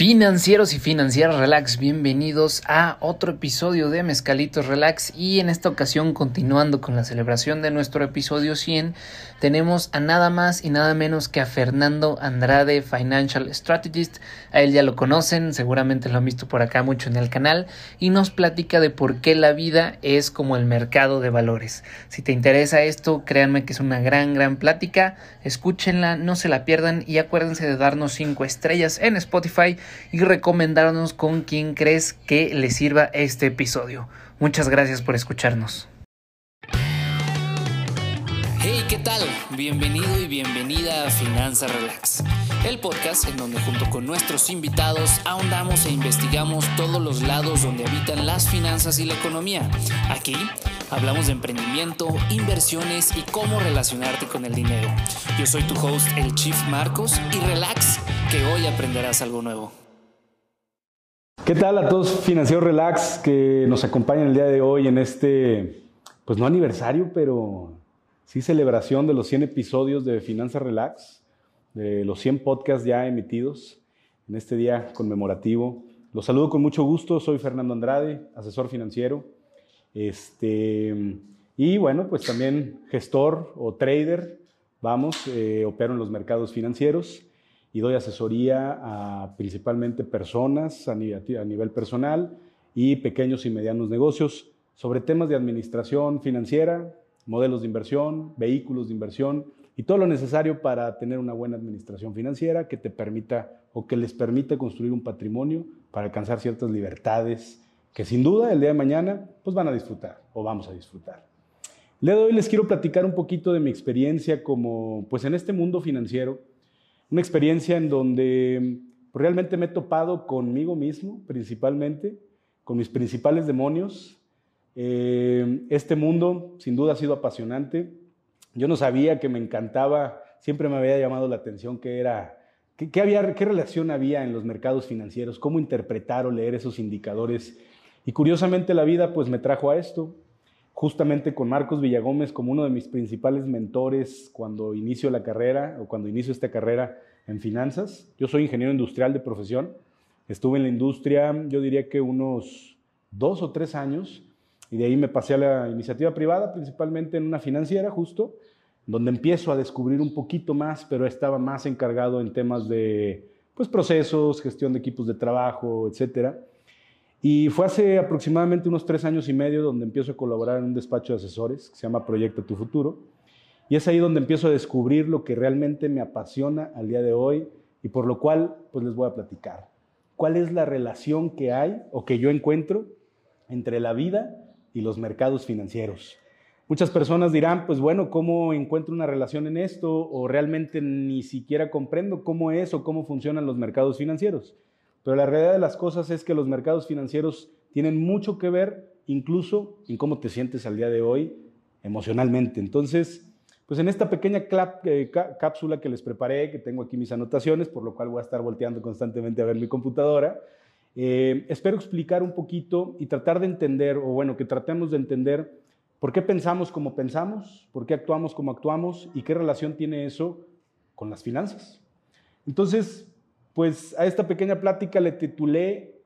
Financieros y financieras relax, bienvenidos a otro episodio de Mezcalitos Relax y en esta ocasión continuando con la celebración de nuestro episodio 100 tenemos a nada más y nada menos que a Fernando Andrade, Financial Strategist, a él ya lo conocen, seguramente lo han visto por acá mucho en el canal y nos platica de por qué la vida es como el mercado de valores. Si te interesa esto, créanme que es una gran gran plática, escúchenla, no se la pierdan y acuérdense de darnos 5 estrellas en Spotify y recomendarnos con quien crees que le sirva este episodio. Muchas gracias por escucharnos. Hey, ¿qué tal? Bienvenido y bienvenida a Finanza Relax, el podcast en donde junto con nuestros invitados ahondamos e investigamos todos los lados donde habitan las finanzas y la economía. Aquí hablamos de emprendimiento, inversiones y cómo relacionarte con el dinero. Yo soy tu host, el Chief Marcos, y relax, que hoy aprenderás algo nuevo. ¿Qué tal a todos financieros relax que nos acompañan el día de hoy en este, pues no aniversario, pero sí celebración de los 100 episodios de Finanza Relax, de los 100 podcasts ya emitidos en este día conmemorativo. Los saludo con mucho gusto, soy Fernando Andrade, asesor financiero. Este, y bueno, pues también gestor o trader, vamos, eh, opero en los mercados financieros y doy asesoría a principalmente personas a nivel, personal y pequeños y medianos negocios sobre temas de administración financiera, modelos de inversión, vehículos de inversión y todo lo necesario para tener una buena administración financiera que te permita o que les permita construir un patrimonio para alcanzar ciertas libertades que sin duda el día de mañana pues van a disfrutar o vamos a disfrutar. De hoy les quiero platicar un poquito de mi experiencia como pues en este mundo financiero una experiencia en donde pues, realmente me he topado conmigo mismo, principalmente, con mis principales demonios. Eh, este mundo, sin duda, ha sido apasionante. Yo no sabía que me encantaba, siempre me había llamado la atención qué era, qué, qué relación había en los mercados financieros, cómo interpretar o leer esos indicadores. Y curiosamente la vida pues me trajo a esto justamente con Marcos Villagómez como uno de mis principales mentores cuando inicio la carrera o cuando inicio esta carrera en finanzas. Yo soy ingeniero industrial de profesión. Estuve en la industria, yo diría que unos dos o tres años, y de ahí me pasé a la iniciativa privada, principalmente en una financiera, justo, donde empiezo a descubrir un poquito más, pero estaba más encargado en temas de pues, procesos, gestión de equipos de trabajo, etcétera. Y fue hace aproximadamente unos tres años y medio donde empiezo a colaborar en un despacho de asesores que se llama Proyecto Tu Futuro. Y es ahí donde empiezo a descubrir lo que realmente me apasiona al día de hoy y por lo cual pues les voy a platicar. ¿Cuál es la relación que hay o que yo encuentro entre la vida y los mercados financieros? Muchas personas dirán, pues bueno, ¿cómo encuentro una relación en esto? O realmente ni siquiera comprendo cómo es o cómo funcionan los mercados financieros. Pero la realidad de las cosas es que los mercados financieros tienen mucho que ver incluso en cómo te sientes al día de hoy emocionalmente. Entonces, pues en esta pequeña eh, cápsula que les preparé, que tengo aquí mis anotaciones, por lo cual voy a estar volteando constantemente a ver mi computadora, eh, espero explicar un poquito y tratar de entender, o bueno, que tratemos de entender por qué pensamos como pensamos, por qué actuamos como actuamos y qué relación tiene eso con las finanzas. Entonces, pues a esta pequeña plática le titulé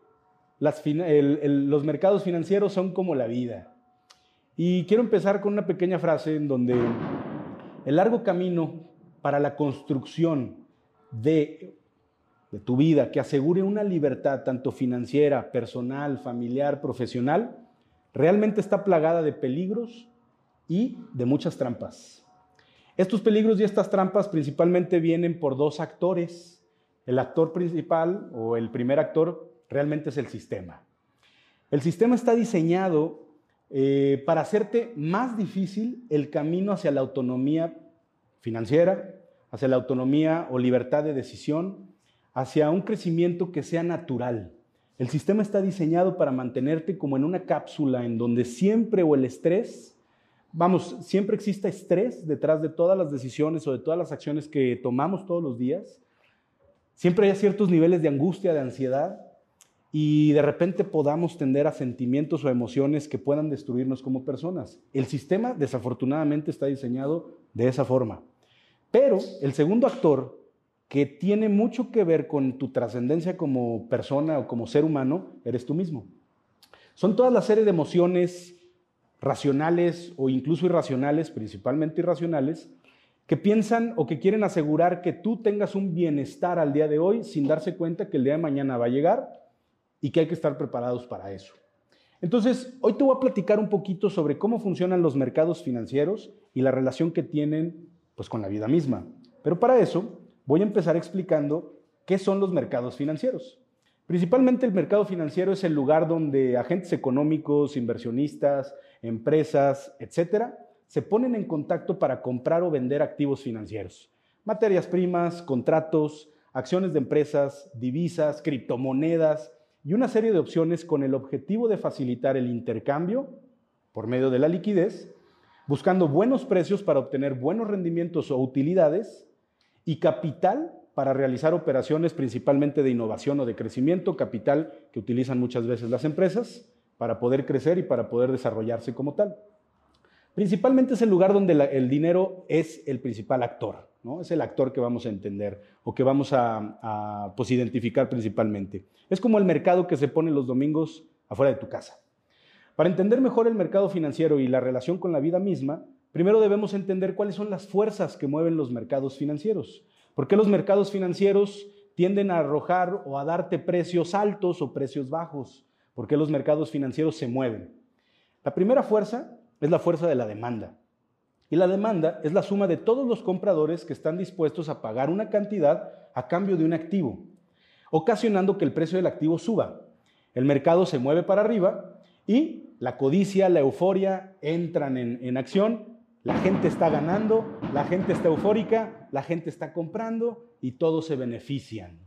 Los mercados financieros son como la vida. Y quiero empezar con una pequeña frase en donde el largo camino para la construcción de, tu vida que asegure una libertad tanto financiera, personal, familiar, profesional, realmente está plagada de peligros y de muchas trampas. Estos peligros y estas trampas principalmente vienen por dos actores el actor principal o el primer actor realmente es el sistema. El sistema está diseñado eh, para hacerte más difícil el camino hacia la autonomía financiera, hacia la autonomía o libertad de decisión, hacia un crecimiento que sea natural. El sistema está diseñado para mantenerte como en una cápsula en donde siempre o el estrés, vamos, siempre exista estrés detrás de todas las decisiones o de todas las acciones que tomamos todos los días Siempre hay ciertos niveles de angustia, de ansiedad, y de repente podamos tender a sentimientos o emociones que puedan destruirnos como personas. El sistema desafortunadamente está diseñado de esa forma. Pero el segundo actor, que tiene mucho que ver con tu trascendencia como persona o como ser humano, eres tú mismo. Son toda la serie de emociones racionales o incluso irracionales, principalmente irracionales, que piensan o que quieren asegurar que tú tengas un bienestar al día de hoy sin darse cuenta que el día de mañana va a llegar y que hay que estar preparados para eso. Entonces, hoy te voy a platicar un poquito sobre cómo funcionan los mercados financieros y la relación que tienen pues, con la vida misma. Pero para eso voy a empezar explicando qué son los mercados financieros. Principalmente el mercado financiero es el lugar donde agentes económicos, inversionistas, empresas, etcétera, se ponen en contacto para comprar o vender activos financieros, materias primas, contratos, acciones de empresas, divisas, criptomonedas y una serie de opciones con el objetivo de facilitar el intercambio por medio de la liquidez, buscando buenos precios para obtener buenos rendimientos o utilidades y capital para realizar operaciones principalmente de innovación o de crecimiento, capital que utilizan muchas veces las empresas para poder crecer y para poder desarrollarse como tal. Principalmente es el lugar donde el dinero es el principal actor, ¿no? Es el actor que vamos a entender o que vamos a, pues, identificar principalmente. Es como el mercado que se pone los domingos afuera de tu casa. Para entender mejor el mercado financiero y la relación con la vida misma, primero debemos entender cuáles son las fuerzas que mueven los mercados financieros. ¿Por qué los mercados financieros tienden a arrojar o a darte precios altos o precios bajos? ¿Por qué los mercados financieros se mueven? La primera fuerza es la fuerza de la demanda. Y la demanda es la suma de todos los compradores que están dispuestos a pagar una cantidad a cambio de un activo, ocasionando que el precio del activo suba. El mercado se mueve para arriba y la codicia, la euforia entran en, acción. La gente está ganando, la gente está eufórica, la gente está comprando y todos se benefician.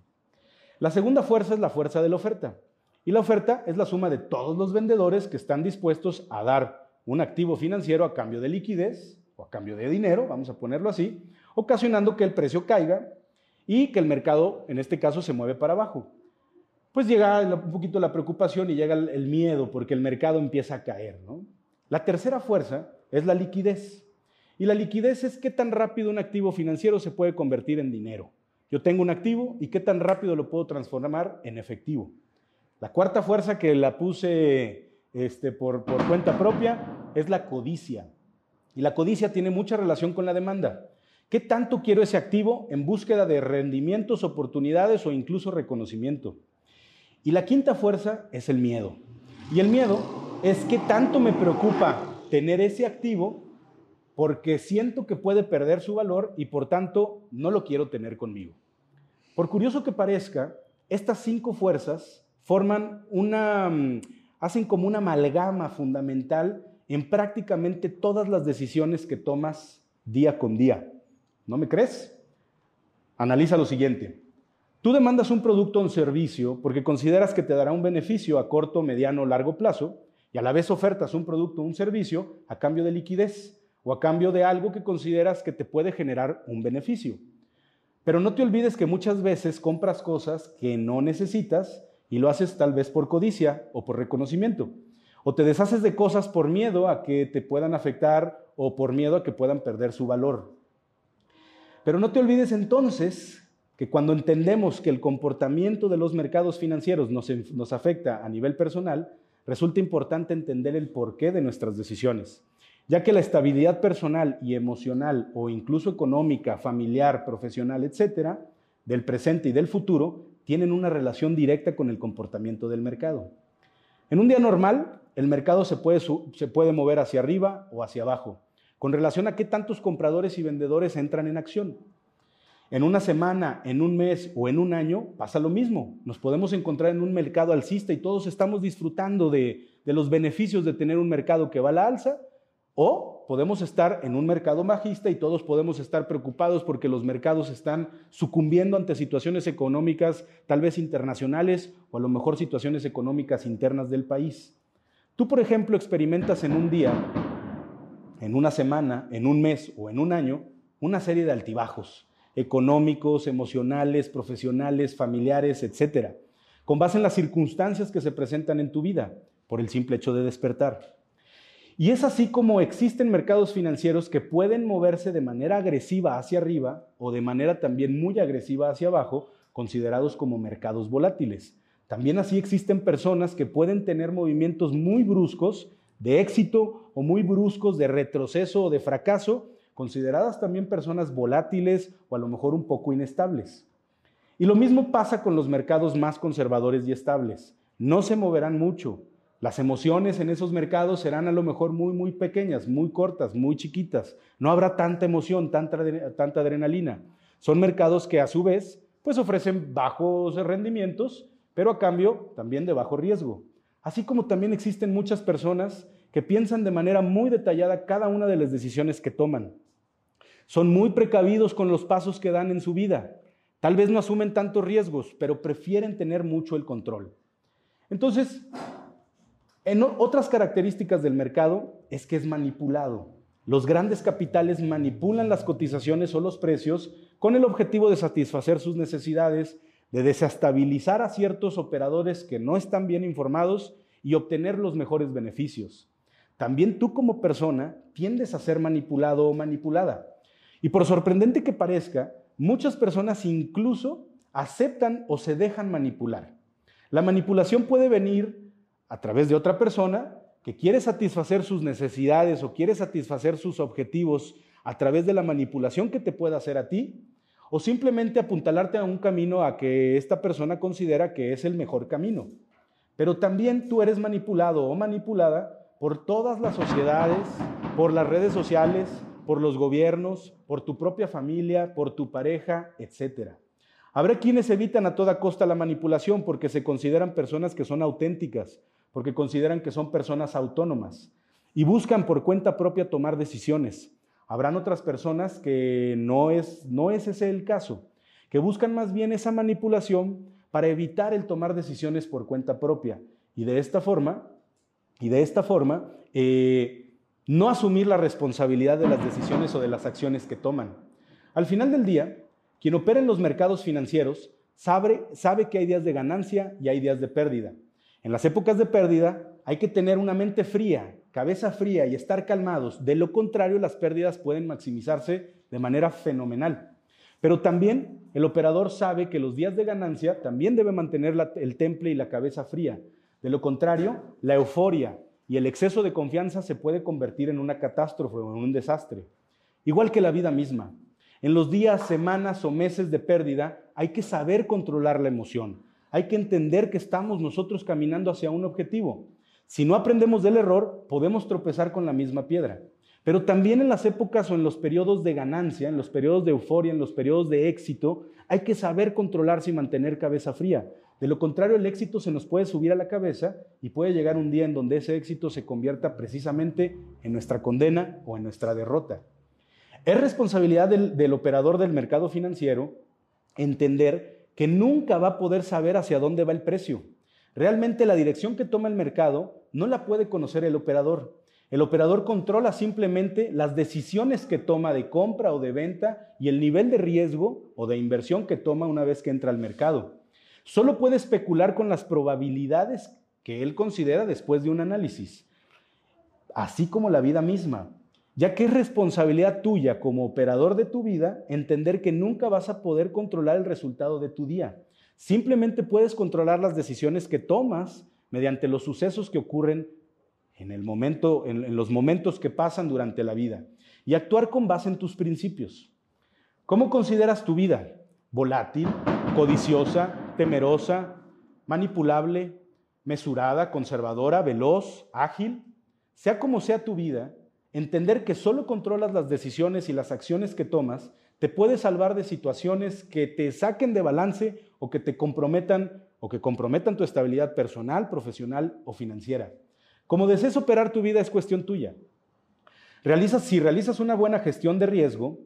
La segunda fuerza es la fuerza de la oferta. Y la oferta es la suma de todos los vendedores que están dispuestos a dar un activo financiero a cambio de liquidez o a cambio de dinero, vamos a ponerlo así, ocasionando que el precio caiga y que el mercado, en este caso, se mueve para abajo. Pues llega un poquito la preocupación y llega el miedo porque el mercado empieza a caer. La tercera fuerza es la liquidez. Y la liquidez es qué tan rápido un activo financiero se puede convertir en dinero. Yo tengo un activo y qué tan rápido lo puedo transformar en efectivo. La cuarta fuerza que la puse este, por, cuenta propia es la codicia. Y la codicia tiene mucha relación con la demanda. ¿Qué tanto quiero ese activo en búsqueda de rendimientos, oportunidades o incluso reconocimiento? Y la quinta fuerza es el miedo. Y el miedo es qué tanto me preocupa tener ese activo porque siento que puede perder su valor y por tanto no lo quiero tener conmigo. Por curioso que parezca, estas cinco fuerzas forman una, mm, hacen como una amalgama fundamental en prácticamente todas las decisiones que tomas día con día. ¿No me crees? Analiza lo siguiente. Tú demandas un producto o un servicio porque consideras que te dará un beneficio a corto, mediano o largo plazo y a la vez ofertas un producto o un servicio a cambio de liquidez o a cambio de algo que consideras que te puede generar un beneficio. Pero no te olvides que muchas veces compras cosas que no necesitas y lo haces tal vez por codicia o por reconocimiento. O te deshaces de cosas por miedo a que te puedan afectar o por miedo a que puedan perder su valor. Pero no te olvides entonces que cuando entendemos que el comportamiento de los mercados financieros nos, nos afecta a nivel personal, resulta importante entender el porqué de nuestras decisiones, ya que la estabilidad personal y emocional o incluso económica, familiar, profesional, etcétera, del presente y del futuro, tienen una relación directa con el comportamiento del mercado. En un día normal, el mercado se puede, se puede mover hacia arriba o hacia abajo, con relación a qué tantos compradores y vendedores entran en acción. En una semana, en un mes o en un año pasa lo mismo. Nos podemos encontrar en un mercado alcista y todos estamos disfrutando de, de, los beneficios de tener un mercado que va a la alza, o podemos estar en un mercado bajista y todos podemos estar preocupados porque los mercados están sucumbiendo ante situaciones económicas tal vez internacionales o a lo mejor situaciones económicas internas del país. Tú, por ejemplo, experimentas en un día, en una semana, en un mes o en un año una serie de altibajos económicos, emocionales, profesionales, familiares, etcétera, con base en las circunstancias que se presentan en tu vida por el simple hecho de despertar. Y es así como existen mercados financieros que pueden moverse de manera agresiva hacia arriba o de manera también muy agresiva hacia abajo, considerados como mercados volátiles. También así existen personas que pueden tener movimientos muy bruscos de éxito o muy bruscos de retroceso o de fracaso, consideradas también personas volátiles o a lo mejor un poco inestables. Y lo mismo pasa con los mercados más conservadores y estables. No se moverán mucho, las emociones en esos mercados serán a lo mejor muy, muy pequeñas, muy cortas, muy chiquitas. No habrá tanta emoción, tanta, adrenalina. Son mercados que a su vez pues ofrecen bajos rendimientos, pero a cambio también de bajo riesgo. Así como también existen muchas personas que piensan de manera muy detallada cada una de las decisiones que toman. Son muy precavidos con los pasos que dan en su vida. Tal vez no asumen tantos riesgos, pero prefieren tener mucho el control. Entonces, en otras características del mercado es que es manipulado. Los grandes capitales manipulan las cotizaciones o los precios con el objetivo de satisfacer sus necesidades, de desestabilizar a ciertos operadores que no están bien informados y obtener los mejores beneficios. También tú como persona tiendes a ser manipulado o manipulada. Y por sorprendente que parezca, muchas personas incluso aceptan o se dejan manipular. La manipulación puede venir a través de otra persona que quiere satisfacer sus necesidades o quiere satisfacer sus objetivos a través de la manipulación que te pueda hacer a ti, o simplemente apuntalarte a un camino a que esta persona considera que es el mejor camino. Pero también tú eres manipulado o manipulada por todas las sociedades, por las redes sociales, por los gobiernos, por tu propia familia, por tu pareja, etc. Habrá quienes evitan a toda costa la manipulación porque se consideran personas que son auténticas, porque consideran que son personas autónomas y buscan por cuenta propia tomar decisiones. Habrán otras personas que no es, no es ese el caso, que buscan más bien esa manipulación para evitar el tomar decisiones por cuenta propia y de esta forma, y de esta forma, eh, no asumir la responsabilidad de las decisiones o de las acciones que toman. Al final del día, quien opera en los mercados financieros sabe, sabe que hay días de ganancia y hay días de pérdida. En las épocas de pérdida hay que tener una mente fría, cabeza fría y estar calmados. De lo contrario, las pérdidas pueden maximizarse de manera fenomenal. Pero también el operador sabe que los días de ganancia también debe mantener el temple y la cabeza fría. De lo contrario, la euforia y el exceso de confianza se puede convertir en una catástrofe o en un desastre. Igual que la vida misma. En los días, semanas o meses de pérdida hay que saber controlar la emoción. Hay que entender que estamos nosotros caminando hacia un objetivo. Si no aprendemos del error, podemos tropezar con la misma piedra. Pero también en las épocas o en los periodos de ganancia, en los periodos de euforia, en los periodos de éxito, hay que saber controlarse y mantener cabeza fría. De lo contrario, el éxito se nos puede subir a la cabeza y puede llegar un día en donde ese éxito se convierta precisamente en nuestra condena o en nuestra derrota. Es responsabilidad del, operador del mercado financiero entender que nunca va a poder saber hacia dónde va el precio. Realmente la dirección que toma el mercado no la puede conocer el operador. El operador controla simplemente las decisiones que toma de compra o de venta y el nivel de riesgo o de inversión que toma una vez que entra al mercado. Solo puede especular con las probabilidades que él considera después de un análisis, así como la vida misma ya que es responsabilidad tuya como operador de tu vida entender que nunca vas a poder controlar el resultado de tu día. Simplemente puedes controlar las decisiones que tomas mediante los sucesos que ocurren en, el momento, en, los momentos que pasan durante la vida y actuar con base en tus principios. ¿Cómo consideras tu vida? ¿Volátil, codiciosa, temerosa, manipulable, mesurada, conservadora, veloz, ágil? Sea como sea tu vida, Entender que solo controlas las decisiones y las acciones que tomas te puede salvar de situaciones que te saquen de balance o que te comprometan o que comprometan tu estabilidad personal, profesional o financiera. Como desees operar tu vida es cuestión tuya. Realizas, si realizas una buena gestión de riesgo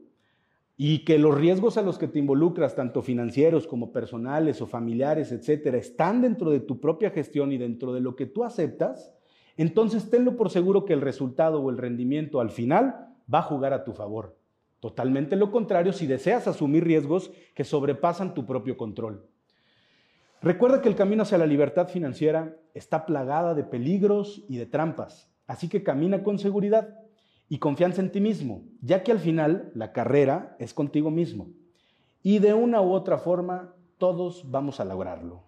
y que los riesgos a los que te involucras, tanto financieros como personales o familiares, etcétera, están dentro de tu propia gestión y dentro de lo que tú aceptas, entonces tenlo por seguro que el resultado o el rendimiento al final va a jugar a tu favor. Totalmente lo contrario si deseas asumir riesgos que sobrepasan tu propio control. Recuerda que el camino hacia la libertad financiera está plagada de peligros y de trampas. Así que camina con seguridad y confianza en ti mismo, ya que al final la carrera es contigo mismo. Y de una u otra forma, todos vamos a lograrlo.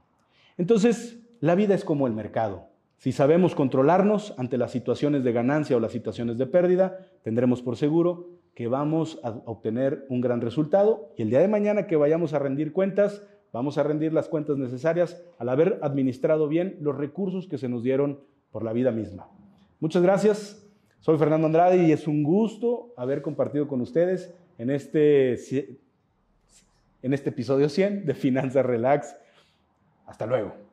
Entonces, la vida es como el mercado. Si sabemos controlarnos ante las situaciones de ganancia o las situaciones de pérdida, tendremos por seguro que vamos a obtener un gran resultado y el día de mañana que vayamos a rendir cuentas, vamos a rendir las cuentas necesarias al haber administrado bien los recursos que se nos dieron por la vida misma. Muchas gracias. Soy Fernando Andrade y es un gusto haber compartido con ustedes en este, en este episodio 100 de Finanzas Relax. Hasta luego.